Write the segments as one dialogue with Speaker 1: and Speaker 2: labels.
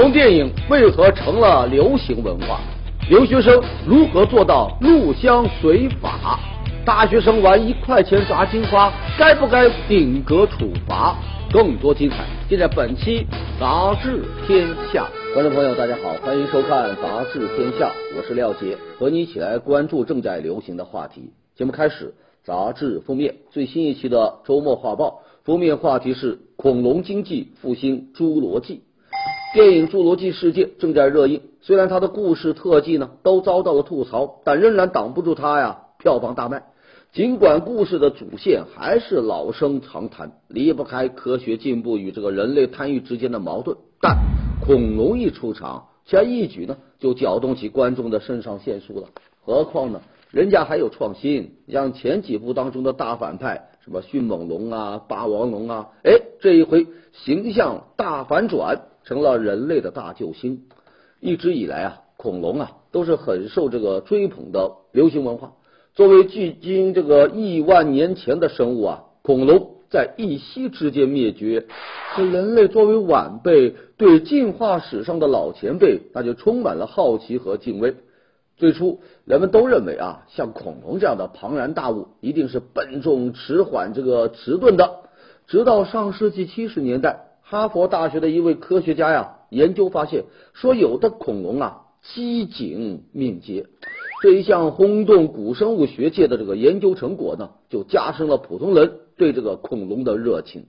Speaker 1: 龙电影为何成了流行文化？留学生如何做到入乡随法？大学生玩一块钱砸金花，该不该顶格处罚？更多精彩尽在本期《杂志天下》。观众朋友，大家好，欢迎收看《杂志天下》，我是廖杰，和你一起来关注正在流行的话题。节目开始，杂志封面最新一期的周末画报封面话题是“恐龙经济复兴侏罗纪”。电影《侏罗纪世界》正在热映，虽然它的故事、特技呢都遭到了吐槽，但仍然挡不住它呀票房大卖。尽管故事的主线还是老生常谈，离不开科学进步与这个人类贪欲之间的矛盾，但恐龙一出场，其一举呢就搅动起观众的肾上腺素了。何况呢，人家还有创新，像前几部当中的大反派，什么迅猛龙啊、霸王龙啊，哎，这一回形象大反转。成了人类的大救星。一直以来啊，恐龙啊都是很受这个追捧的流行文化。作为距今这个亿万年前的生物啊，恐龙在一夕之间灭绝，这人类作为晚辈，对进化史上的老前辈，那就充满了好奇和敬畏。最初人们都认为啊，像恐龙这样的庞然大物，一定是笨重、迟缓、这个迟钝的。直到上世纪七十年代。哈佛大学的一位科学家呀，研究发现说，有的恐龙啊，机警敏捷。这一项轰动古生物学界的这个研究成果呢，就加深了普通人对这个恐龙的热情。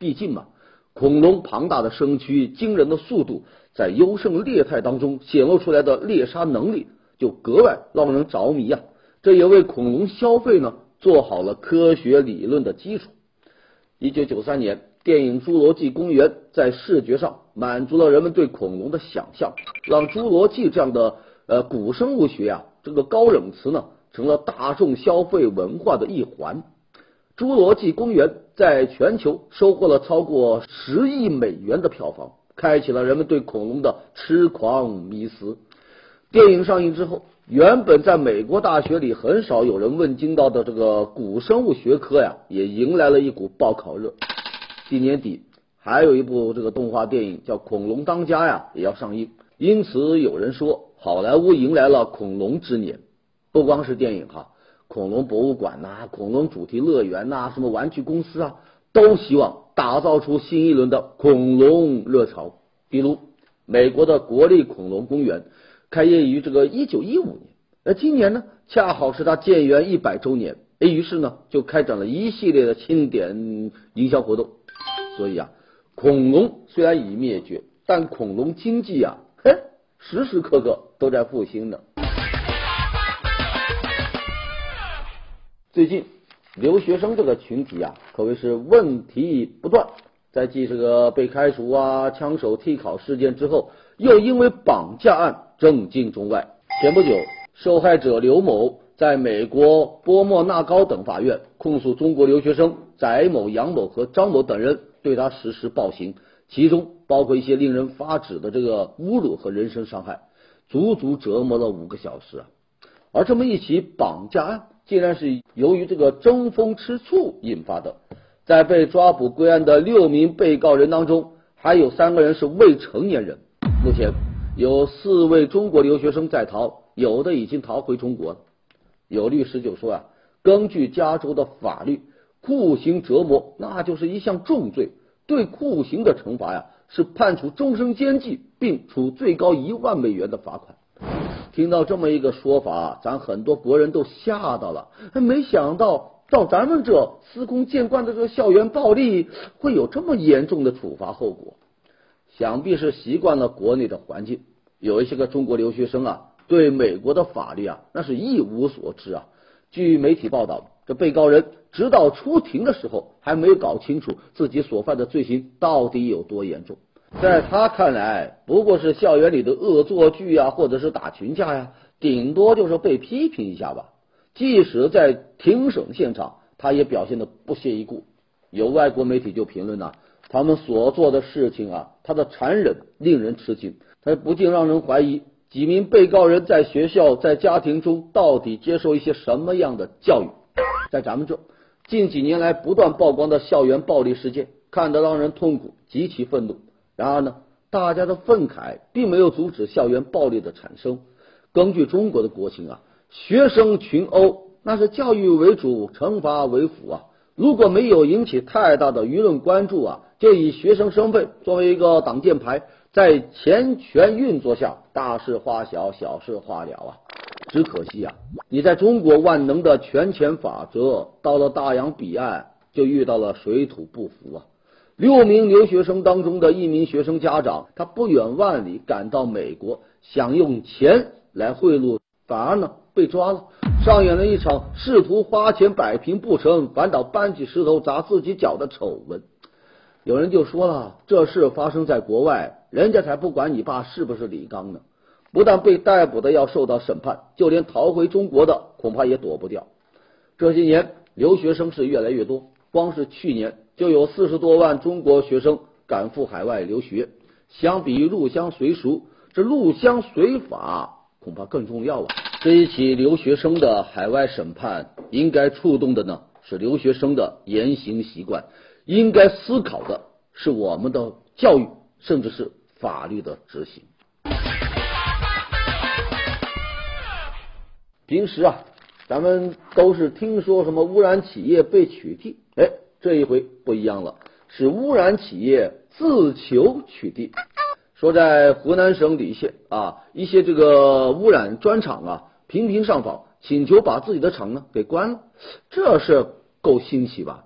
Speaker 1: 毕竟嘛，恐龙庞大的身躯、惊人的速度，在优胜劣汰当中显露出来的猎杀能力，就格外让人着迷啊。这也为恐龙消费呢做好了科学理论的基础。一九九三年。电影《侏罗纪公园》在视觉上满足了人们对恐龙的想象，让侏罗纪这样的呃古生物学啊这个高冷词呢成了大众消费文化的一环。《侏罗纪公园》在全球收获了超过十亿美元的票房，开启了人们对恐龙的痴狂迷思。电影上映之后，原本在美国大学里很少有人问津到的这个古生物学科呀，也迎来了一股报考热。今年底还有一部这个动画电影叫《恐龙当家》呀，也要上映。因此有人说，好莱坞迎来了恐龙之年。不光是电影哈，恐龙博物馆呐、恐龙主题乐园呐、什么玩具公司啊，都希望打造出新一轮的恐龙热潮。比如美国的国立恐龙公园开业于这个一九一五年，而今年呢，恰好是它建园一百周年，哎于是呢，就开展了一系列的庆典营销活动。所以啊，恐龙虽然已灭绝，但恐龙经济啊，嘿，时时刻刻都在复兴呢。最近留学生这个群体啊，可谓是问题不断。在继这个被开除啊、枪手替考事件之后，又因为绑架案震惊中外。前不久，受害者刘某在美国波莫纳高等法院控诉中国留学生翟某、杨某和张某等人。对他实施暴行，其中包括一些令人发指的这个侮辱和人身伤害，足足折磨了五个小时啊！而这么一起绑架案，竟然是由于这个争风吃醋引发的。在被抓捕归案的六名被告人当中，还有三个人是未成年人。目前有四位中国留学生在逃，有的已经逃回中国了。有律师就说啊，根据加州的法律。酷刑折磨那就是一项重罪，对酷刑的惩罚呀是判处终身监禁，并处最高一万美元的罚款。听到这么一个说法，咱很多国人都吓到了，没想到到咱们这司空见惯的这个校园暴力，会有这么严重的处罚后果。想必是习惯了国内的环境，有一些个中国留学生啊，对美国的法律啊那是一无所知啊。据媒体报道。这被告人直到出庭的时候，还没有搞清楚自己所犯的罪行到底有多严重。在他看来，不过是校园里的恶作剧啊，或者是打群架呀，顶多就是被批评一下吧。即使在庭审现场，他也表现得不屑一顾。有外国媒体就评论呐，他们所做的事情啊，他的残忍令人吃惊，他不禁让人怀疑几名被告人在学校、在家庭中到底接受一些什么样的教育。在咱们这近几年来不断曝光的校园暴力事件，看得让人痛苦，极其愤怒。然而呢，大家的愤慨并没有阻止校园暴力的产生。根据中国的国情啊，学生群殴那是教育为主，惩罚为辅啊。如果没有引起太大的舆论关注啊，就以学生身份作为一个挡箭牌，在钱权运作下，大事化小，小事化了啊。只可惜啊，你在中国万能的权钱法则，到了大洋彼岸就遇到了水土不服啊。六名留学生当中的一名学生家长，他不远万里赶到美国，想用钱来贿赂，反而呢被抓了，上演了一场试图花钱摆平不成，反倒搬起石头砸自己脚的丑闻。有人就说了，这事发生在国外，人家才不管你爸是不是李刚呢。不但被逮捕的要受到审判，就连逃回中国的恐怕也躲不掉。这些年留学生是越来越多，光是去年就有四十多万中国学生赶赴海外留学。相比于入乡随俗，这入乡随法恐怕更重要啊！这一起留学生的海外审判，应该触动的呢是留学生的言行习惯，应该思考的是我们的教育，甚至是法律的执行。平时啊，咱们都是听说什么污染企业被取缔，哎，这一回不一样了，是污染企业自求取缔。说在湖南省澧县啊，一些这个污染专厂啊，频频上访，请求把自己的厂呢给关了，这是够新奇吧？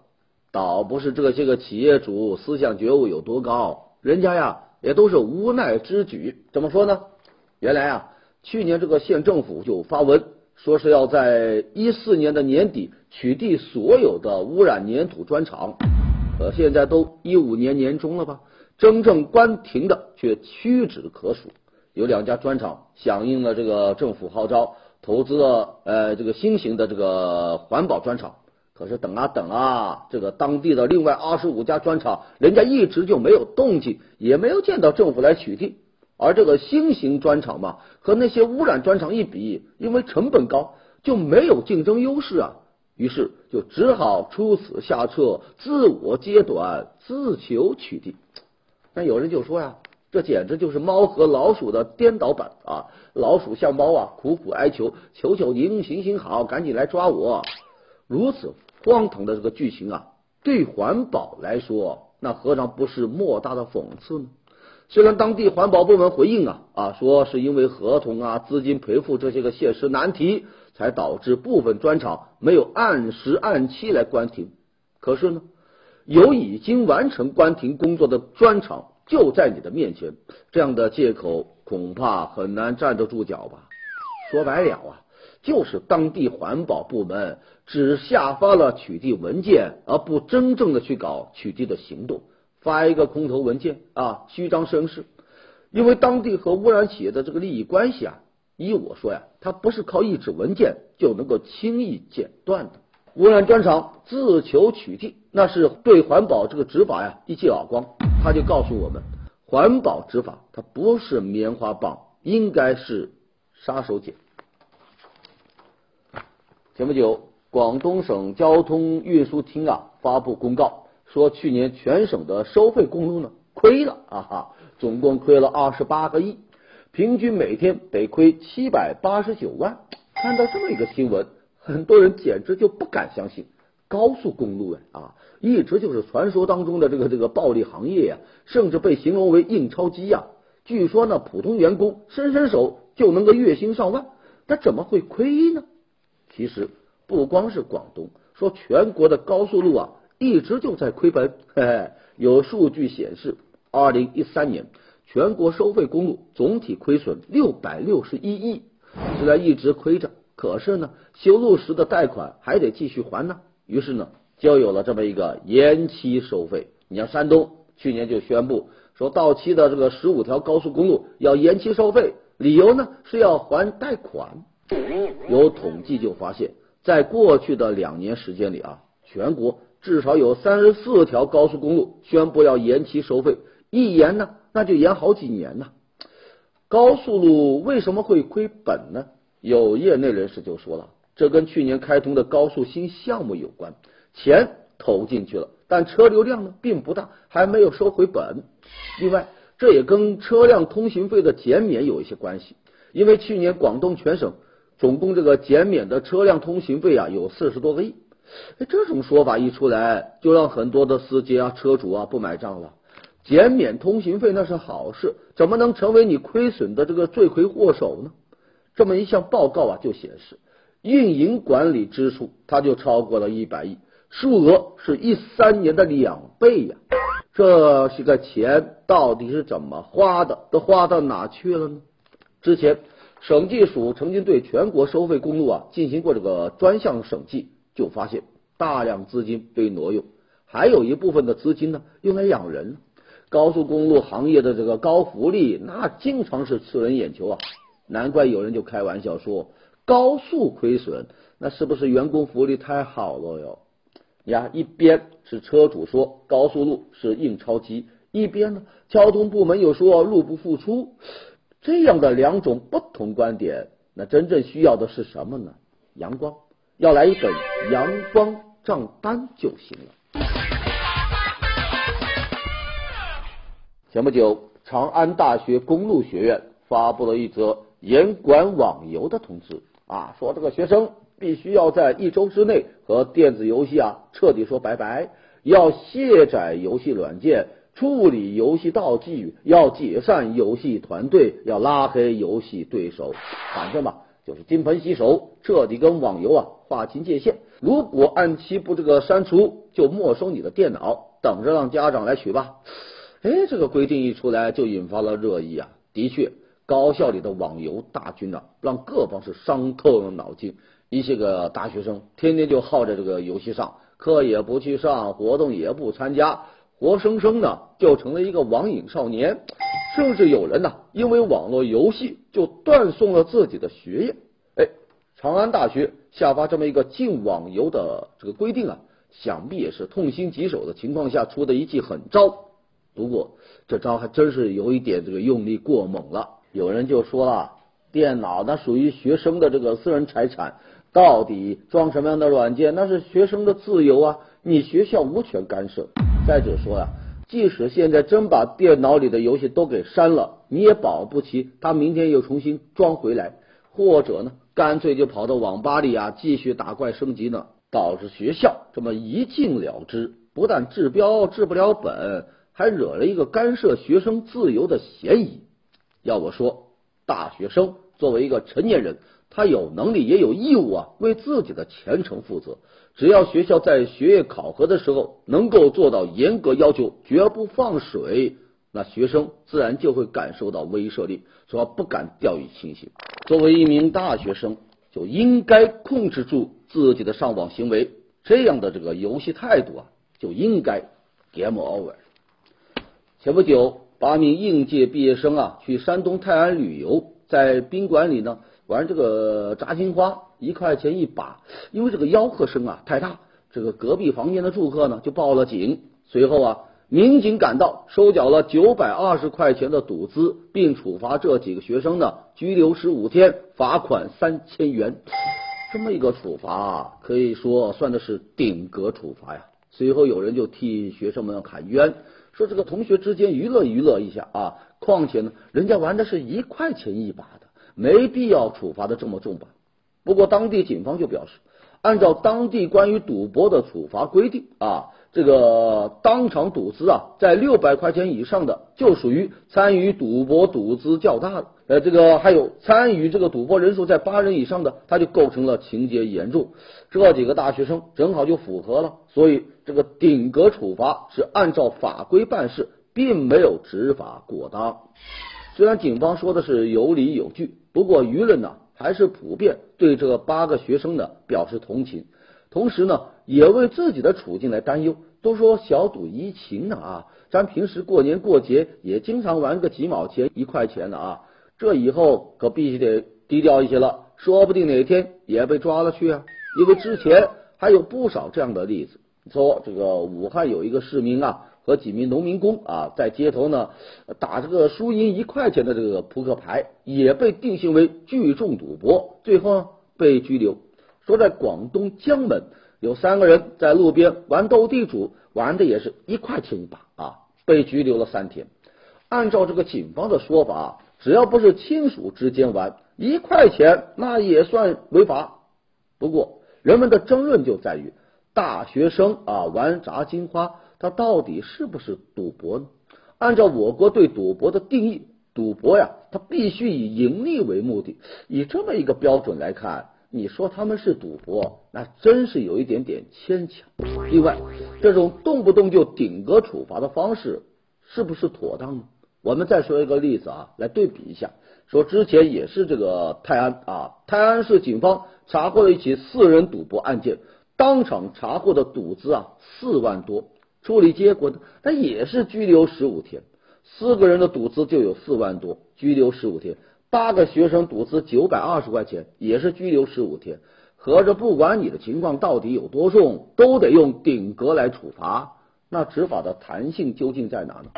Speaker 1: 倒不是这些个企业主思想觉悟有多高，人家呀也都是无奈之举。怎么说呢？原来啊，去年这个县政府就发文。说是要在一四年的年底取缔所有的污染粘土砖厂，呃，现在都一五年年中了吧？真正关停的却屈指可数。有两家砖厂响应了这个政府号召，投资了呃这个新型的这个环保砖厂。可是等啊等啊，这个当地的另外二十五家砖厂，人家一直就没有动静，也没有见到政府来取缔。而这个新型砖厂嘛，和那些污染砖厂一比，因为成本高，就没有竞争优势啊。于是就只好出此下策，自我揭短，自求取缔。那有人就说呀，这简直就是猫和老鼠的颠倒版啊！老鼠向猫啊苦苦哀求，求求您行行好，赶紧来抓我。如此荒唐的这个剧情啊，对环保来说，那何尝不是莫大的讽刺呢？虽然当地环保部门回应啊啊说是因为合同啊资金赔付这些个现实难题，才导致部分砖厂没有按时按期来关停。可是呢，有已经完成关停工作的砖厂就在你的面前，这样的借口恐怕很难站得住脚吧？说白了啊，就是当地环保部门只下发了取缔文件，而不真正的去搞取缔的行动。发一个空头文件啊，虚张声势，因为当地和污染企业的这个利益关系啊，依我说呀，它不是靠一纸文件就能够轻易剪断的。污染专厂自求取缔，那是对环保这个执法呀一记耳光。他就告诉我们，环保执法它不是棉花棒，应该是杀手锏。前不久，广东省交通运输厅啊发布公告。说去年全省的收费公路呢亏了啊哈，总共亏了二十八个亿，平均每天得亏七百八十九万。看到这么一个新闻，很多人简直就不敢相信，高速公路啊，一直就是传说当中的这个这个暴利行业呀，甚至被形容为印钞机呀。据说呢，普通员工伸伸手就能够月薪上万，那怎么会亏呢？其实不光是广东，说全国的高速路啊。一直就在亏本，嘿嘿有数据显示，二零一三年全国收费公路总体亏损六百六十一亿。虽然一直亏着，可是呢，修路时的贷款还得继续还呢。于是呢，就有了这么一个延期收费。你像山东去年就宣布说，到期的这个十五条高速公路要延期收费，理由呢是要还贷款。有统计就发现，在过去的两年时间里啊，全国。至少有三十四条高速公路宣布要延期收费，一延呢，那就延好几年呢。高速路为什么会亏本呢？有业内人士就说了，这跟去年开通的高速新项目有关，钱投进去了，但车流量呢并不大，还没有收回本。另外，这也跟车辆通行费的减免有一些关系。因为去年广东全省总共这个减免的车辆通行费啊有四十多个亿。哎，这种说法一出来，就让很多的司机啊、车主啊不买账了。减免通行费那是好事，怎么能成为你亏损的这个罪魁祸首呢？这么一项报告啊，就显示运营管理支出它就超过了一百亿，数额是一三年的两倍呀！这些个钱到底是怎么花的？都花到哪去了呢？之前审计署曾经对全国收费公路啊进行过这个专项审计，就发现大量资金被挪用，还有一部分的资金呢用来养人。高速公路行业的这个高福利，那经常是刺人眼球啊！难怪有人就开玩笑说，高速亏损，那是不是员工福利太好了哟？呀，一边是车主说高速路是印钞机，一边呢交通部门又说入不敷出，这样的两种不同观点，那真正需要的是什么呢？阳光，要来一本阳光账单就行了。前不久，长安大学公路学院发布了一则严管网游的通知。啊，说这个学生必须要在一周之内和电子游戏啊彻底说拜拜，要卸载游戏软件，处理游戏道具，要解散游戏团队，要拉黑游戏对手，反正吧就是金盆洗手，彻底跟网游啊划清界限。如果按期不这个删除，就没收你的电脑，等着让家长来取吧。哎，这个规定一出来就引发了热议啊！的确，高校里的网游大军啊，让各方是伤透了脑筋。一些个大学生天天就耗在这个游戏上，课也不去上，活动也不参加，活生生的就成了一个网瘾少年。甚至有人呢，因为网络游戏就断送了自己的学业。哎，长安大学下发这么一个禁网游的这个规定啊，想必也是痛心疾首的情况下出的一记狠招。不过这招还真是有一点这个用力过猛了。有人就说了，电脑那属于学生的这个私人财产，到底装什么样的软件那是学生的自由啊，你学校无权干涉。再者说呀，即使现在真把电脑里的游戏都给删了，你也保不齐他明天又重新装回来，或者呢，干脆就跑到网吧里啊继续打怪升级呢，导致学校这么一禁了之，不但治标治不了本。还惹了一个干涉学生自由的嫌疑。要我说，大学生作为一个成年人，他有能力也有义务啊，为自己的前程负责。只要学校在学业考核的时候能够做到严格要求，绝不放水，那学生自然就会感受到威慑力，说不敢掉以轻心。作为一名大学生，就应该控制住自己的上网行为，这样的这个游戏态度啊，就应该 game over。前不久，八名应届毕业生啊去山东泰安旅游，在宾馆里呢玩这个炸金花，一块钱一把。因为这个吆喝声啊太大，这个隔壁房间的住客呢就报了警。随后啊，民警赶到，收缴了九百二十块钱的赌资，并处罚这几个学生呢拘留十五天，罚款三千元。这么一个处罚，可以说算的是顶格处罚呀。随后有人就替学生们喊冤。说这个同学之间娱乐娱乐一下啊，况且呢，人家玩的是一块钱一把的，没必要处罚的这么重吧。不过当地警方就表示，按照当地关于赌博的处罚规定啊。这个当场赌资啊，在六百块钱以上的就属于参与赌博赌资较大的，呃，这个还有参与这个赌博人数在八人以上的，他就构成了情节严重。这几个大学生正好就符合了，所以这个顶格处罚是按照法规办事，并没有执法过当。虽然警方说的是有理有据，不过舆论呢还是普遍对这八个学生呢表示同情。同时呢，也为自己的处境来担忧。都说小赌怡情呢啊，咱平时过年过节也经常玩个几毛钱、一块钱的啊，这以后可必须得低调一些了，说不定哪天也被抓了去啊。因为之前还有不少这样的例子，说这个武汉有一个市民啊和几名农民工啊在街头呢打这个输赢一块钱的这个扑克牌，也被定性为聚众赌博，最后被拘留。说在广东江门有三个人在路边玩斗地主，玩的也是一块钱一把啊，被拘留了三天。按照这个警方的说法，只要不是亲属之间玩，一块钱那也算违法。不过，人们的争论就在于，大学生啊玩炸金花，它到底是不是赌博呢？按照我国对赌博的定义，赌博呀，它必须以盈利为目的。以这么一个标准来看，你说他们是赌博，那真是有一点点牵强。另外，这种动不动就顶格处罚的方式，是不是妥当呢？我们再说一个例子啊，来对比一下。说之前也是这个泰安啊，泰安市警方查获了一起四人赌博案件，当场查获的赌资啊四万多，处理结果呢，那也是拘留十五天。四个人的赌资就有四万多，拘留十五天；八个学生赌资九百二十块钱，也是拘留十五天。合着不管你的情况到底有多重，都得用顶格来处罚，那执法的弹性究竟在哪呢？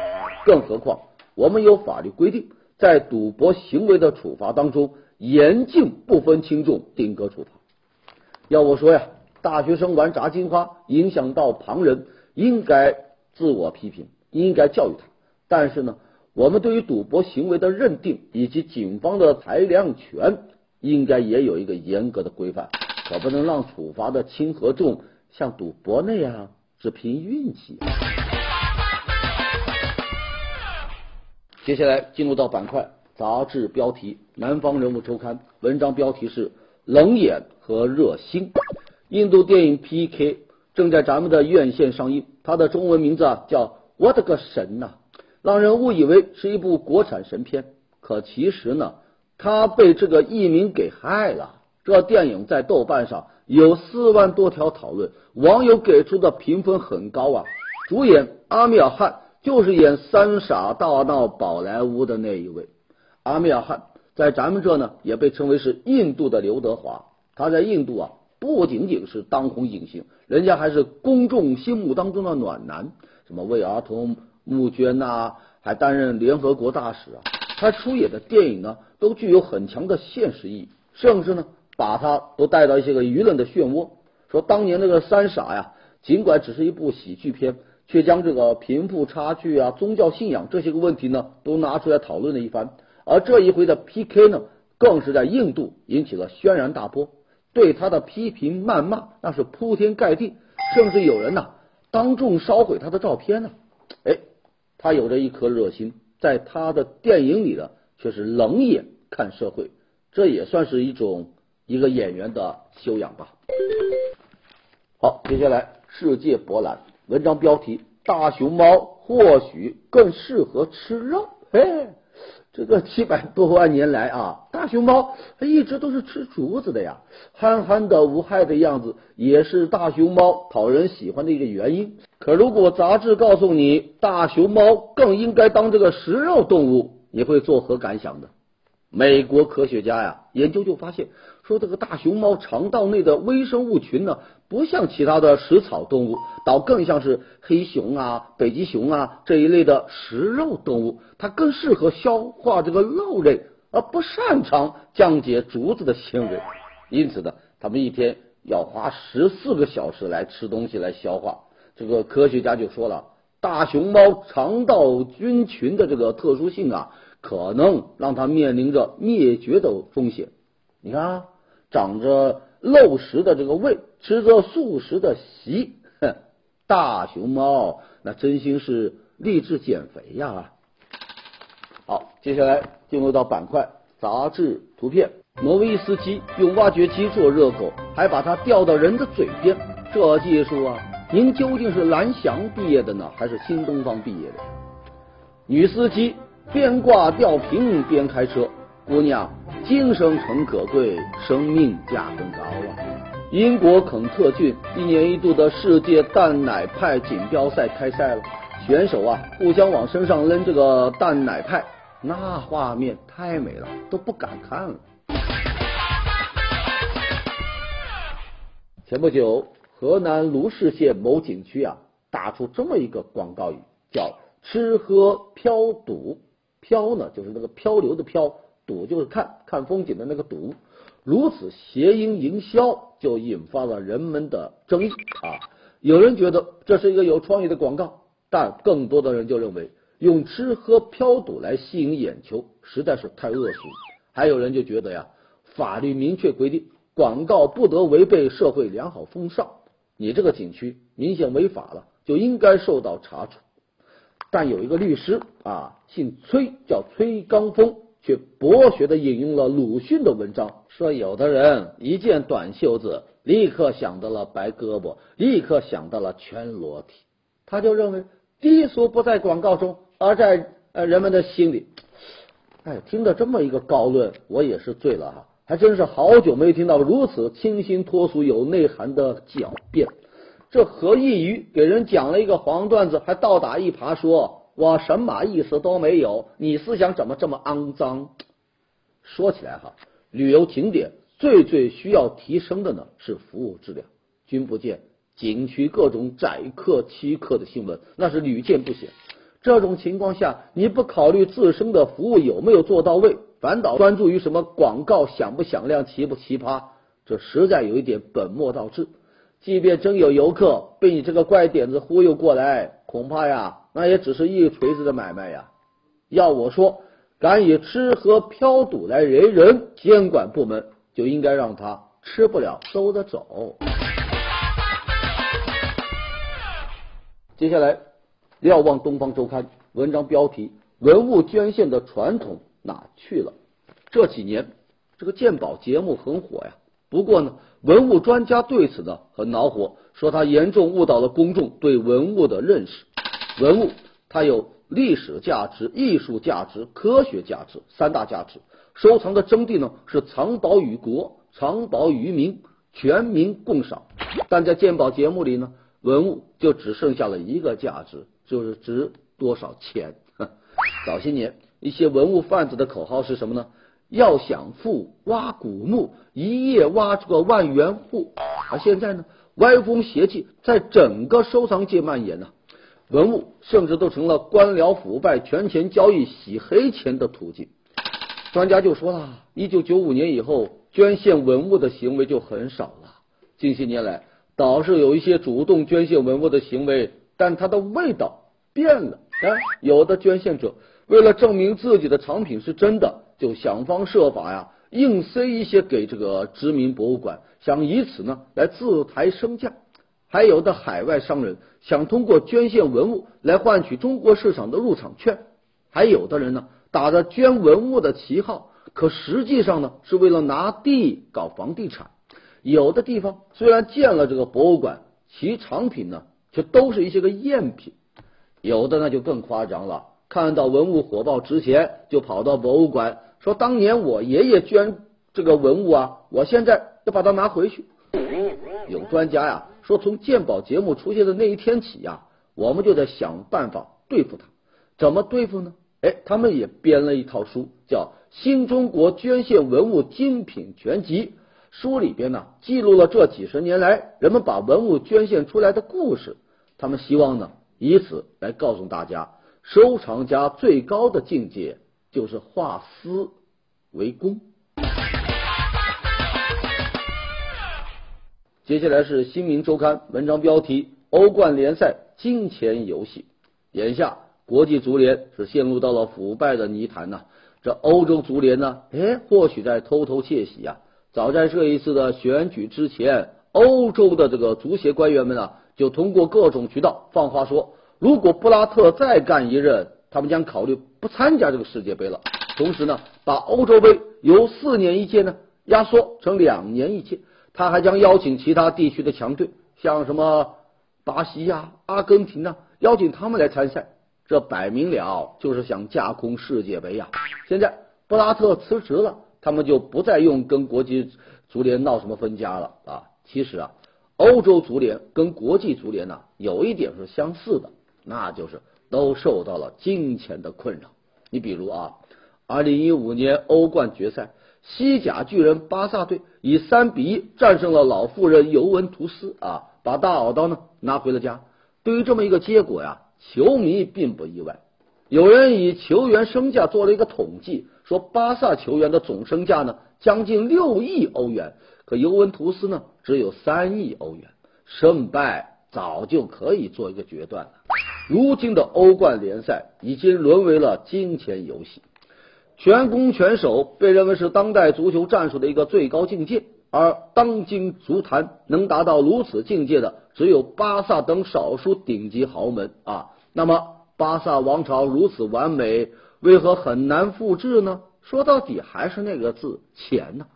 Speaker 1: 更何况。我们有法律规定，在赌博行为的处罚当中，严禁不分轻重顶格处罚。要我说呀，大学生玩炸金花影响到旁人，应该自我批评，应该教育他。但是呢，我们对于赌博行为的认定以及警方的裁量权，应该也有一个严格的规范，可不能让处罚的轻和重像赌博那样只凭运气。接下来进入到板块杂志标题，《南方人物周刊》文章标题是《冷眼和热心》。印度电影 P.K. 正在咱们的院线上映，它的中文名字啊叫《我的个神呐》，让人误以为是一部国产神片。可其实呢，他被这个译名给害了。这电影在豆瓣上有四万多条讨论，网友给出的评分很高啊。主演阿米尔汗。就是演三傻大闹宝莱坞的那一位阿米尔汗，在咱们这呢也被称为是印度的刘德华。他在印度啊不仅仅是当红影星，人家还是公众心目当中的暖男，什么为儿童募捐呐，还担任联合国大使啊。他出演的电影呢都具有很强的现实意义，甚至呢把他都带到一些个舆论的漩涡。说当年那个三傻呀，尽管只是一部喜剧片。却将这个贫富差距啊、宗教信仰这些个问题呢，都拿出来讨论了一番。而这一回的 PK 呢，更是在印度引起了轩然大波，对他的批评谩骂那是铺天盖地，甚至有人呐当众烧毁他的照片呢。他有着一颗热心，在他的电影里呢，却是冷眼看社会，这也算是一种一个演员的修养吧。好，接下来世界博览。文章标题：大熊猫或许更适合吃肉。哎，这个七百多万年来啊，大熊猫它一直都是吃竹子的呀，憨憨的无害的样子也是大熊猫讨人喜欢的一个原因。可如果杂志告诉你大熊猫更应该当这个食肉动物，你会作何感想呢？美国科学家呀，研究就发现，说这个大熊猫肠道内的微生物群呢，不像其他的食草动物，倒更像是黑熊啊、北极熊啊这一类的食肉动物，它更适合消化这个肉类，而不擅长降解竹子的纤维。因此呢，它们一天要花十四个小时来吃东西来消化。这个科学家就说了，大熊猫肠道菌群的这个特殊性啊。可能让它面临着灭绝的风险。你看，啊，长着肉食的这个胃，吃着素食的席，哼，大熊猫那真心是励志减肥呀！好，接下来进入到板块杂志图片。挪威司机用挖掘机做热狗，还把它吊到人的嘴边，这技术啊，您究竟是蓝翔毕业的呢，还是新东方毕业的？女司机。边挂吊瓶边开车，姑娘精神诚可贵，生命价更高啊！英国肯特郡一年一度的世界蛋奶派锦标赛开赛了，选手啊互相往身上扔这个蛋奶派，那画面太美了，都不敢看了。前不久，河南卢氏县某景区啊打出这么一个广告语，叫“吃喝漂赌”。漂呢，就是那个漂流的漂；赌就是看看风景的那个赌。如此谐音营销，就引发了人们的争议啊！有人觉得这是一个有创意的广告，但更多的人就认为用吃喝嫖赌来吸引眼球，实在是太恶俗。还有人就觉得呀，法律明确规定，广告不得违背社会良好风尚，你这个景区明显违法了，就应该受到查处。但有一个律师啊，姓崔，叫崔刚峰，却博学的引用了鲁迅的文章，说有的人一见短袖子，立刻想到了白胳膊，立刻想到了全裸体，他就认为低俗不在广告中，而在呃人们的心里。哎，听到这么一个高论，我也是醉了哈，还真是好久没听到如此清新脱俗、有内涵的狡辩。这何异于给人讲了一个黄段子，还倒打一耙，说我什么意思都没有，你思想怎么这么肮脏？说起来哈，旅游景点最最需要提升的呢是服务质量。君不见景区各种宰客欺客的新闻，那是屡见不鲜。这种情况下，你不考虑自身的服务有没有做到位，反倒专注于什么广告响不响亮、奇不奇葩，这实在有一点本末倒置。即便真有游客被你这个怪点子忽悠过来，恐怕呀，那也只是一锤子的买卖呀。要我说，敢以吃喝嫖赌来人人，监管部门就应该让他吃不了兜着走。接下来，瞭望东方周刊文章标题：文物捐献的传统哪去了？这几年这个鉴宝节目很火呀。不过呢，文物专家对此呢很恼火，说他严重误导了公众对文物的认识。文物它有历史价值、艺术价值、科学价值三大价值。收藏的真谛呢是藏宝与国、藏宝与民，全民共赏。但在鉴宝节目里呢，文物就只剩下了一个价值，就是值多少钱。早些年，一些文物贩子的口号是什么呢？要想富，挖古墓，一夜挖出个万元户。而现在呢，歪风邪气在整个收藏界蔓延呢，文物甚至都成了官僚腐败、权钱交易、洗黑钱的途径。专家就说了，一九九五年以后，捐献文物的行为就很少了。近些年来，倒是有一些主动捐献文物的行为，但它的味道变了。啊，有的捐献者为了证明自己的藏品是真的。就想方设法呀，硬塞一些给这个知名博物馆，想以此呢来自抬身价。还有的海外商人想通过捐献文物来换取中国市场的入场券。还有的人呢打着捐文物的旗号，可实际上呢是为了拿地搞房地产。有的地方虽然建了这个博物馆，其藏品呢却都是一些个赝品。有的那就更夸张了。看到文物火爆值钱，就跑到博物馆说：“当年我爷爷捐这个文物啊，我现在要把它拿回去。”有专家呀说，从鉴宝节目出现的那一天起呀，我们就在想办法对付他。怎么对付呢？哎，他们也编了一套书，叫《新中国捐献文物精品全集》。书里边呢，记录了这几十年来人们把文物捐献出来的故事。他们希望呢，以此来告诉大家。收藏家最高的境界就是化私为公。接下来是《新民周刊》文章标题：欧冠联赛金钱游戏。眼下国际足联是陷入到了腐败的泥潭呐。这欧洲足联呢，哎，或许在偷偷窃喜啊。早在这一次的选举之前，欧洲的这个足协官员们啊，就通过各种渠道放话说。如果布拉特再干一任，他们将考虑不参加这个世界杯了。同时呢，把欧洲杯由四年一届呢压缩成两年一届。他还将邀请其他地区的强队，像什么巴西呀、阿根廷啊，邀请他们来参赛。这摆明了就是想架空世界杯呀。现在布拉特辞职了，他们就不再用跟国际足联闹什么分家了啊。其实啊，欧洲足联跟国际足联呢有一点是相似的。那就是都受到了金钱的困扰。你比如啊，二零一五年欧冠决赛，西甲巨人巴萨队以三比一战胜了老妇人尤文图斯啊，把大耳刀呢拿回了家。对于这么一个结果呀，球迷并不意外。有人以球员身价做了一个统计，说巴萨球员的总身价呢将近六亿欧元，可尤文图斯呢只有三亿欧元，胜败。早就可以做一个决断了。如今的欧冠联赛已经沦为了金钱游戏，全攻全守被认为是当代足球战术的一个最高境界。而当今足坛能达到如此境界的，只有巴萨等少数顶级豪门啊。那么，巴萨王朝如此完美，为何很难复制呢？说到底还是那个字钱呢。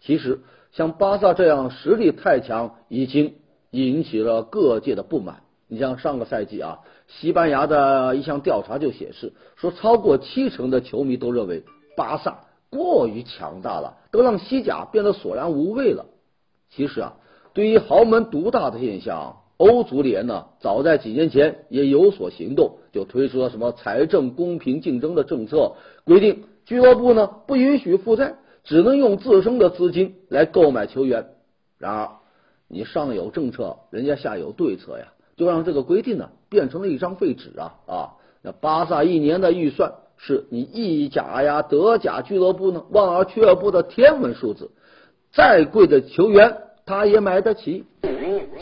Speaker 1: 其实，像巴萨这样实力太强，已经引起了各界的不满。你像上个赛季啊，西班牙的一项调查就显示，说超过七成的球迷都认为巴萨。过于强大了，都让西甲变得索然无味了。其实啊，对于豪门独大的现象，欧足联呢，早在几年前也有所行动，就推出了什么财政公平竞争的政策，规定俱乐部呢不允许负债，只能用自身的资金来购买球员。然而，你上有政策，人家下有对策呀，就让这个规定呢变成了一张废纸啊啊！那巴萨一年的预算。是你意甲呀、德甲俱乐部呢望而却步的天文数字，再贵的球员他也买得起。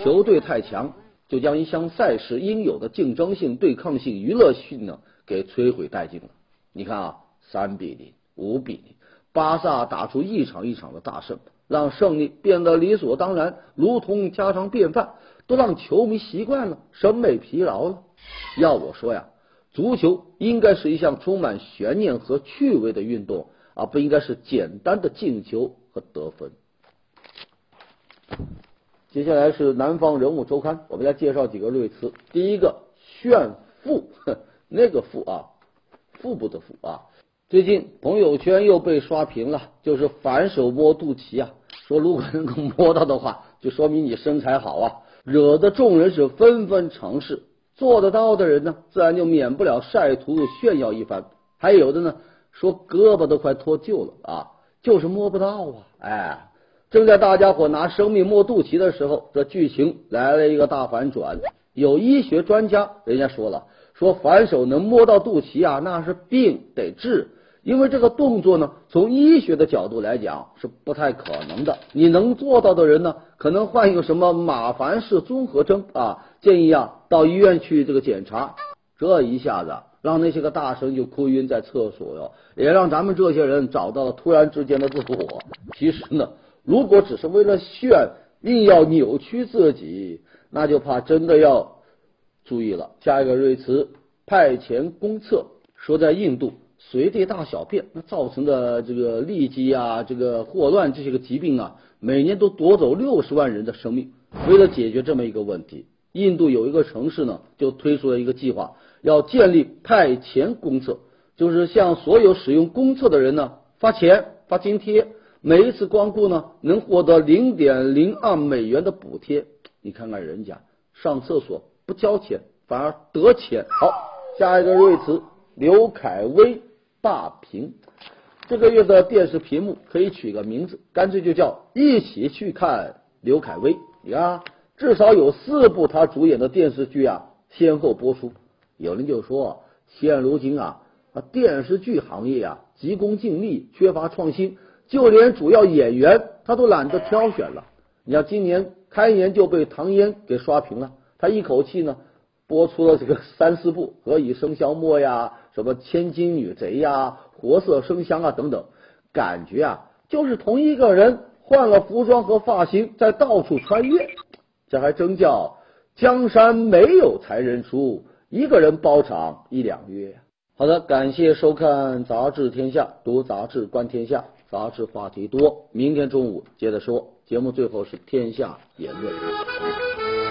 Speaker 1: 球队太强，就将一项赛事应有的竞争性、对抗性、娱乐性呢给摧毁殆尽了。你看啊，三比零、五比零，巴萨打出一场一场的大胜，让胜利变得理所当然，如同家常便饭，都让球迷习惯了，审美疲劳了。要我说呀。足球应该是一项充满悬念和趣味的运动，而不应该是简单的进球和得分。接下来是南方人物周刊，我们来介绍几个瑞词。第一个炫富，那个富啊，腹部的腹啊。最近朋友圈又被刷屏了，就是反手摸肚脐啊，说如果能够摸到的话，就说明你身材好啊，惹得众人是纷纷尝试。做得到的人呢，自然就免不了晒图炫耀一番。还有的呢，说胳膊都快脱臼了啊，就是摸不到啊。哎，正在大家伙拿生命摸肚脐的时候，这剧情来了一个大反转。有医学专家人家说了，说反手能摸到肚脐啊，那是病得治。因为这个动作呢，从医学的角度来讲是不太可能的。你能做到的人呢，可能患有什么马凡氏综合征啊？建议啊，到医院去这个检查。这一下子让那些个大神就哭晕在厕所哟，也让咱们这些人找到了突然之间的自我。其实呢，如果只是为了炫，硬要扭曲自己，那就怕真的要注意了。下一个瑞慈派遣公厕，说在印度。随地大小便，那造成的这个痢疾啊，这个霍乱这些个疾病啊，每年都夺走六十万人的生命。为了解决这么一个问题，印度有一个城市呢，就推出了一个计划，要建立派钱公厕，就是向所有使用公厕的人呢发钱发津贴，每一次光顾呢能获得零点零二美元的补贴。你看看人家上厕所不交钱，反而得钱。好，下一个瑞慈刘恺威。霸屏，这个月的电视屏幕可以取个名字，干脆就叫一起去看刘恺威。你看，至少有四部他主演的电视剧啊，先后播出。有人就说，现如今啊，啊电视剧行业啊急功近利，缺乏创新，就连主要演员他都懒得挑选了。你像今年开年就被唐嫣给刷屏了，他一口气呢播出了这个三四部《何以笙箫默》呀。什么千金女贼呀，活色生香啊等等，感觉啊就是同一个人换了服装和发型在到处穿越，这还真叫江山没有才人出，一个人包场一两月。好的，感谢收看《杂志天下》，读杂志观天下，杂志话题多。明天中午接着说，节目最后是天下言论。